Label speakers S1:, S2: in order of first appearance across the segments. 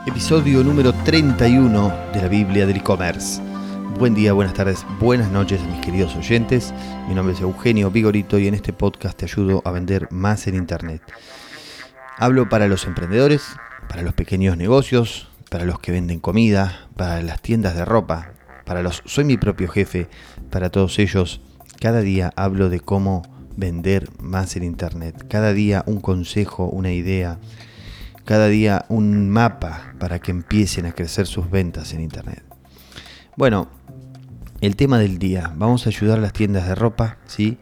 S1: Episodio número 31 de la Biblia del e-commerce. Buen día, buenas tardes, buenas noches a mis queridos oyentes. Mi nombre es Eugenio Vigorito y en este podcast te ayudo a vender más en Internet. Hablo para los emprendedores, para los pequeños negocios, para los que venden comida, para las tiendas de ropa, para los soy mi propio jefe, para todos ellos. Cada día hablo de cómo vender más en Internet. Cada día un consejo, una idea cada día un mapa para que empiecen a crecer sus ventas en Internet. Bueno, el tema del día, vamos a ayudar a las tiendas de ropa, ¿sí?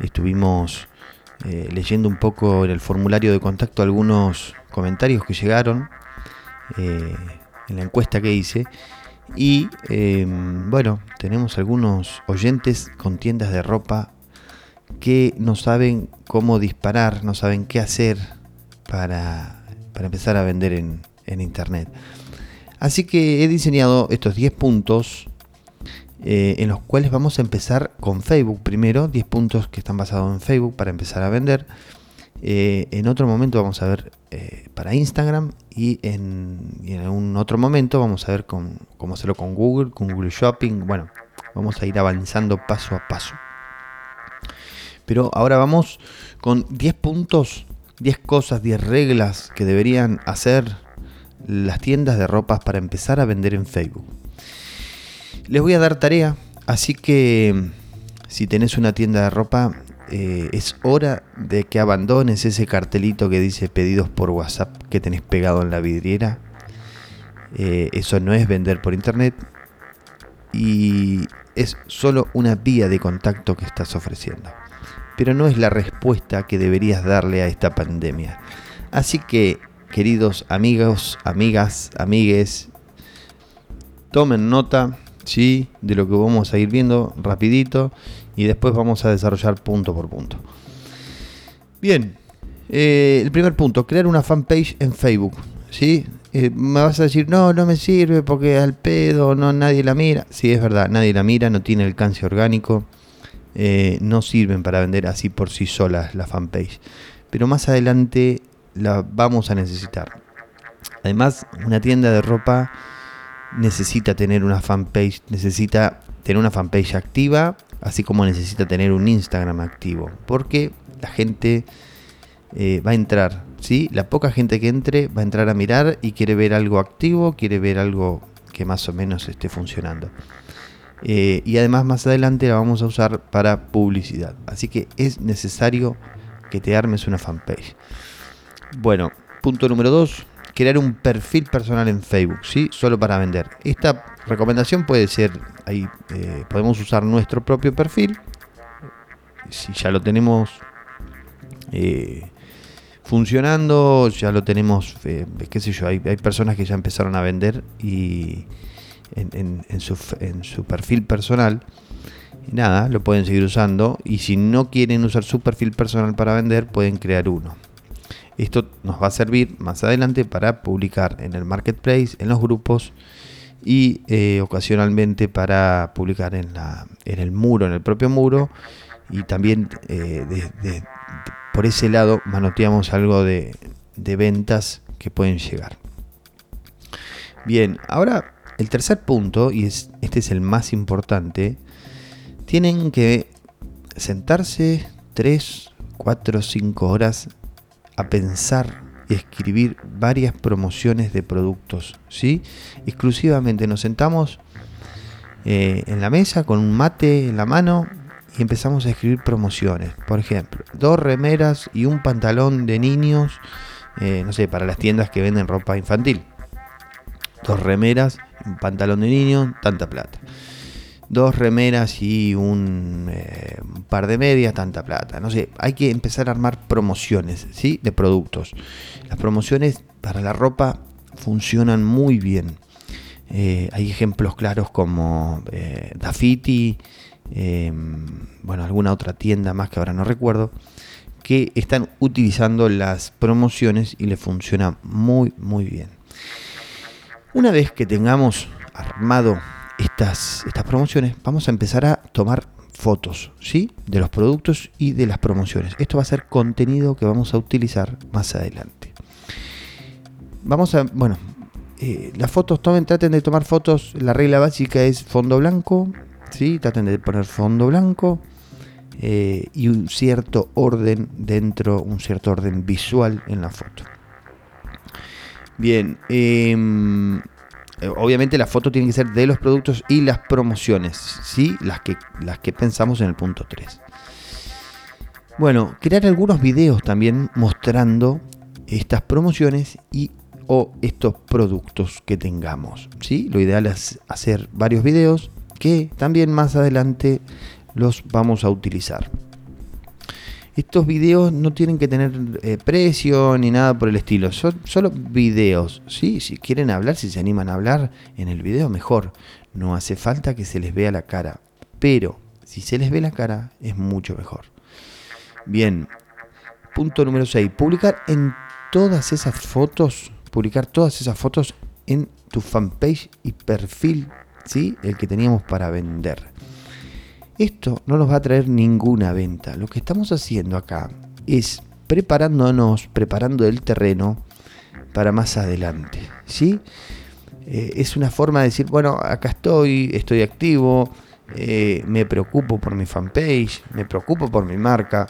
S1: Estuvimos eh, leyendo un poco en el formulario de contacto algunos comentarios que llegaron eh, en la encuesta que hice. Y eh, bueno, tenemos algunos oyentes con tiendas de ropa que no saben cómo disparar, no saben qué hacer para para empezar a vender en, Internet. Así que he diseñado estos 10 puntos eh, en los cuales vamos a empezar con Facebook primero, 10 puntos que están basados en Facebook para empezar a vender. Eh, en otro momento vamos a ver eh, para Instagram y en, un otro momento vamos a ver con, cómo hacerlo con Google, con Google Shopping. Bueno, vamos a ir avanzando paso a paso. Pero ahora vamos con 10 puntos 10 cosas, 10 reglas que deberían hacer las tiendas de ropas para empezar a vender en Facebook. Les voy a dar tarea, así que si tenés una tienda de ropa, eh, es hora de que abandones ese cartelito que dice pedidos por WhatsApp que tenés pegado en la vidriera. Eh, eso no es vender por internet y es solo una vía de contacto que estás ofreciendo pero no es la respuesta que deberías darle a esta pandemia. Así que, queridos amigos, amigas, amigues, tomen nota, ¿sí? De lo que vamos a ir viendo rapidito y después vamos a desarrollar punto por punto. Bien, eh, el primer punto, crear una fanpage en Facebook, ¿sí? Eh, me vas a decir, no, no me sirve porque al pedo, no, nadie la mira. Sí, es verdad, nadie la mira, no tiene alcance orgánico. Eh, no sirven para vender así por sí solas la fanpage. Pero más adelante la vamos a necesitar. Además, una tienda de ropa necesita tener una fanpage, necesita tener una fanpage activa, así como necesita tener un Instagram activo, porque la gente eh, va a entrar, ¿sí? La poca gente que entre va a entrar a mirar y quiere ver algo activo, quiere ver algo que más o menos esté funcionando. Eh, y además más adelante la vamos a usar para publicidad. Así que es necesario que te armes una fanpage. Bueno, punto número 2, crear un perfil personal en Facebook, ¿sí? Solo para vender. Esta recomendación puede ser, ahí eh, podemos usar nuestro propio perfil. Si ya lo tenemos eh, funcionando, ya lo tenemos, qué sé yo, hay, hay personas que ya empezaron a vender y en, su, perfil personal. Nada, lo pueden seguir usando. Y si no quieren usar su perfil personal para vender, pueden crear uno. Esto nos va a servir más adelante para publicar en el marketplace, en los grupos y eh, ocasionalmente para publicar en, la, en el muro, en el propio muro. Y también eh, por ese lado manoteamos algo de ventas que pueden llegar. Bien, ahora el tercer punto, y es, este es el más importante, tienen que sentarse 3, 4, 5 horas a pensar y escribir varias promociones de productos. ¿sí? Exclusivamente nos sentamos eh, en la mesa con un mate en la mano y empezamos a escribir promociones. Por ejemplo, dos remeras y un pantalón de niños, eh, no sé, para las tiendas que venden ropa infantil. Dos remeras pantalón de niño, tanta plata. Dos remeras y un, eh, par de medias, tanta plata. No sé, hay que empezar a armar promociones ¿sí? de productos. Las promociones para la ropa funcionan muy bien. Eh, hay ejemplos claros como eh, Dafiti, em, bueno, alguna otra tienda más que ahora no recuerdo, que están utilizando las promociones y le funciona muy, muy bien. Una vez que tengamos armado estas, estas promociones, vamos a empezar a tomar fotos, ¿sí? De los productos y de las promociones. Esto va a ser contenido que vamos a utilizar más adelante. Vamos a, bueno, eh, las fotos, tomen, traten de tomar fotos. La regla básica es fondo blanco. ¿sí? Traten de poner fondo blanco. Eh, y un cierto orden dentro, un cierto orden visual en la foto. Bien, em, obviamente la foto tiene que ser de los productos y las promociones, ¿sí? las, que, las que pensamos en el punto 3. Bueno, crear algunos videos también mostrando estas promociones y o estos productos que tengamos. ¿sí? Lo ideal es hacer varios videos que también más adelante los vamos a utilizar. Estos videos no tienen que tener eh, precio ni nada por el estilo, son solo videos. ¿sí? Si quieren hablar, si se animan a hablar en el video, mejor. No hace falta que se les vea la cara, pero si se les ve la cara es mucho mejor. Bien, punto número 6. Publicar en todas esas fotos, publicar todas esas fotos en tu fanpage y perfil, ¿sí? El que teníamos para vender. Esto no nos va a traer ninguna venta. Lo que estamos haciendo acá es preparándonos, preparando el terreno para más adelante, ¿sí? Eh, es una forma de decir, bueno, acá estoy, estoy activo, eh, me preocupo por mi fanpage, me preocupo por mi marca,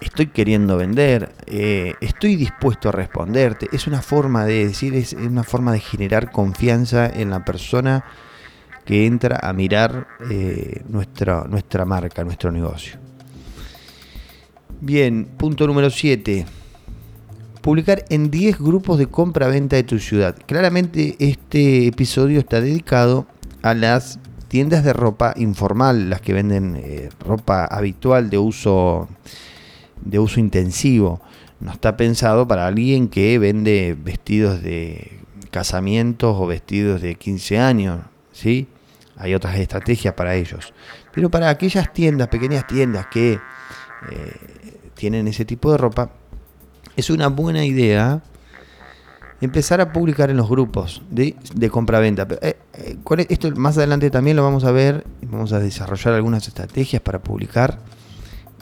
S1: estoy queriendo vender, eh, estoy dispuesto a responderte. Es una forma de decir, es una forma de generar confianza en la persona que entra a mirar eh, nuestra, nuestra marca, nuestro negocio. Bien, punto número 7. Publicar en 10 grupos de compra-venta de tu ciudad. Claramente este episodio está dedicado a las tiendas de ropa informal, las que venden eh, ropa habitual de uso de uso intensivo. No está pensado para alguien que vende vestidos de casamientos o vestidos de 15 años, ¿sí? Hay otras estrategias para ellos. Pero para aquellas tiendas, pequeñas tiendas que eh, tienen ese tipo de ropa, es una buena idea empezar a publicar en los grupos de, compra-venta. Eh, eh, esto más adelante también lo vamos a ver, vamos a desarrollar algunas estrategias para publicar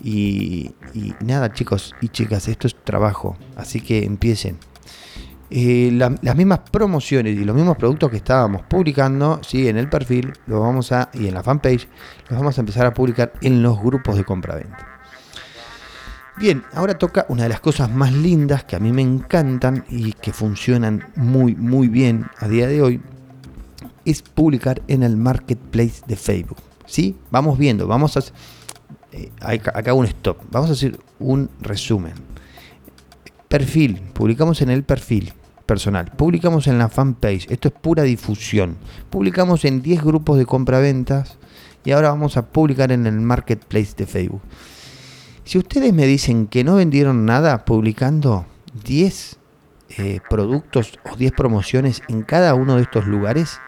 S1: y, nada, chicos y chicas, esto es trabajo, así que empiecen. Eh, las mismas promociones y los mismos productos que estábamos publicando ¿sí? en el perfil los vamos a, y en la fanpage los vamos a empezar a publicar en los grupos de compra-venta. Bien, ahora toca una de las cosas más lindas que a mí me encantan y que funcionan muy muy bien a día de hoy es publicar en el marketplace de Facebook. ¿sí? Vamos viendo, vamos a eh, acá un stop. Vamos a hacer un resumen. Perfil, publicamos en el perfil personal, publicamos en la fanpage, esto es pura difusión. Publicamos en 10 grupos de compraventas y ahora vamos a publicar en el marketplace de Facebook. Si ustedes me dicen que no vendieron nada publicando 10 eh, productos o 10 promociones en cada uno de estos lugares,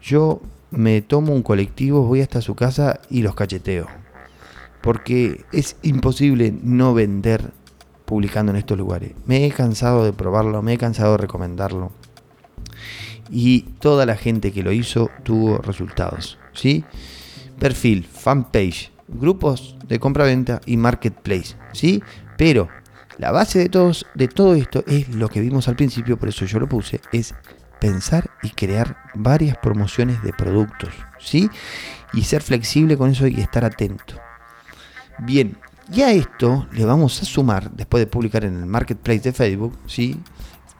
S1: yo me tomo un colectivo, voy hasta su casa y los cacheteo porque es imposible no vender publicando en estos lugares. Me he cansado de probarlo, me he cansado de recomendarlo. Y toda la gente que lo hizo tuvo resultados. ¿sí? Perfil, fanpage, grupos de compra-venta y marketplace. ¿sí? Pero la base de, todos, de todo esto es lo que vimos al principio, por eso yo lo puse, es pensar y crear varias promociones de productos. ¿sí? Y ser flexible con eso y estar atento. Bien, y a esto le vamos a sumar, después de publicar en el marketplace de Facebook, ¿sí?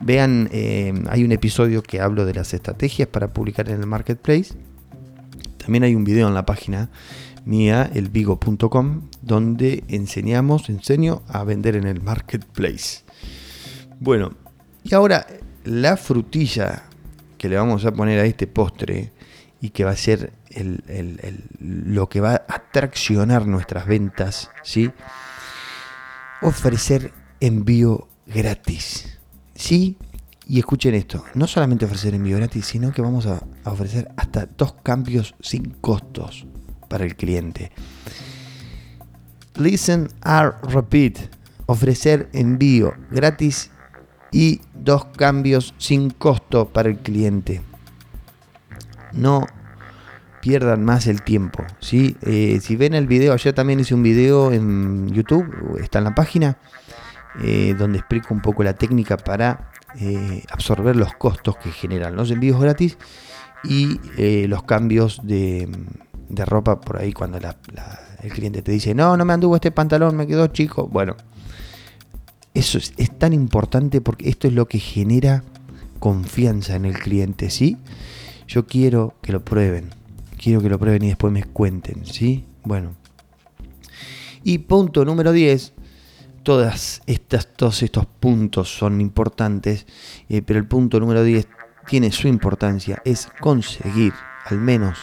S1: Vean, eh, hay un episodio que hablo de las estrategias para publicar en el marketplace. También hay un video en la página mía, elvigo.com, donde enseñamos, enseño a vender en el marketplace. Bueno, y ahora la frutilla que le vamos a poner a este postre y que va a ser lo que va a traccionar nuestras ventas, ¿sí? Ofrecer envío gratis, ¿sí? Y escuchen esto, no solamente ofrecer envío gratis, sino que vamos a, ofrecer hasta dos cambios sin costos para el cliente. Listen repeat. Ofrecer envío gratis y dos cambios sin costo para el cliente. No pierdan más el tiempo. ¿sí? Eh, si ven el video, ayer también hice un video en YouTube, está en la página, eh, donde explico un poco la técnica para eh, absorber los costos que generan los envíos gratis y los cambios de, ropa por ahí cuando el cliente te dice, no, no me anduvo este pantalón, me quedó chico. Bueno, eso es, es, tan importante porque esto es lo que genera confianza en el cliente, ¿sí? Yo quiero que lo prueben, quiero que lo prueben y después me cuenten, ¿sí? Bueno. Y punto número 10, todas estas, todos estos puntos son importantes, eh, pero el punto número 10 tiene su importancia, es conseguir al menos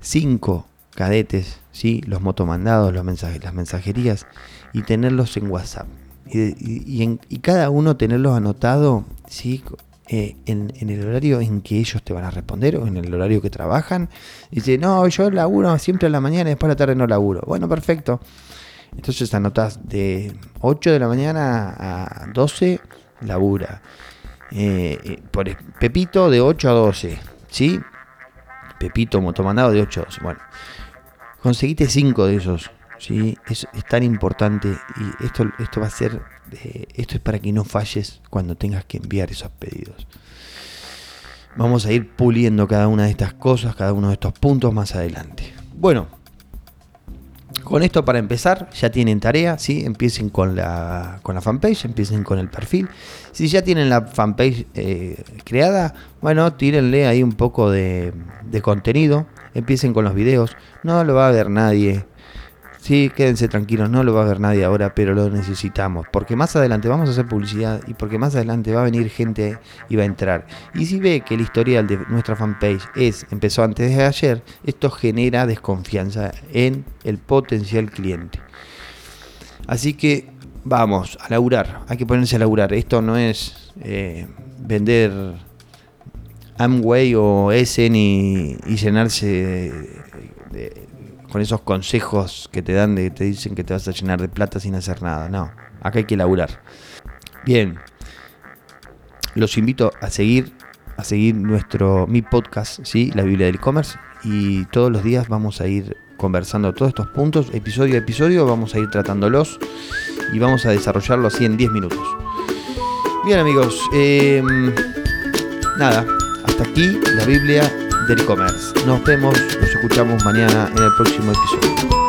S1: 5 cadetes, ¿sí? los motomandados, los mensajes, las mensajerías, y tenerlos en WhatsApp. Y, y cada uno tenerlos anotado ¿sí? Eh, en, el horario en que ellos te van a responder o en el horario que trabajan. Dice, no, yo laburo siempre a la mañana y después a la tarde no laburo. Bueno, perfecto. Entonces anotas de 8 de la mañana a 12, labura. Eh, eh, por Pepito de 8 a 12, ¿sí? Pepito motomandado de 8 a 12. Bueno, conseguiste 5 de esos, ¿sí? Es, es tan importante y esto, esto va a ser esto es para que no falles cuando tengas que enviar esos pedidos. Vamos a ir puliendo cada una de estas cosas, cada uno de estos puntos más adelante. Bueno, con esto para empezar, ya tienen tarea, ¿sí? empiecen con la, con la fanpage, empiecen con el perfil. Si ya tienen la fanpage eh, creada, bueno, tírenle ahí un poco de contenido, empiecen con los videos, no lo va a ver nadie, Sí, quédense tranquilos, no lo va a ver nadie ahora, pero lo necesitamos. Porque más adelante vamos a hacer publicidad y porque más adelante va a venir gente y va a entrar. Y si ve que el historial de nuestra fanpage es empezó antes de ayer, esto genera desconfianza en el potencial cliente. Así que vamos a laburar, hay que ponerse a laburar. Esto no es eh, vender Amway o Essen y, llenarse de con esos consejos que te dan de te dicen que te vas a llenar de plata sin hacer nada. No, acá hay que laburar. Bien, los invito a seguir a seguir nuestro mi podcast, sí, la Biblia del e-commerce y todos los días vamos a ir conversando todos estos puntos, episodio a episodio, vamos a ir tratándolos y vamos a desarrollarlo así en 10 minutos. Bien amigos, em, nada, hasta aquí la Biblia del e-commerce. Nos vemos, nos escuchamos mañana en el próximo episodio.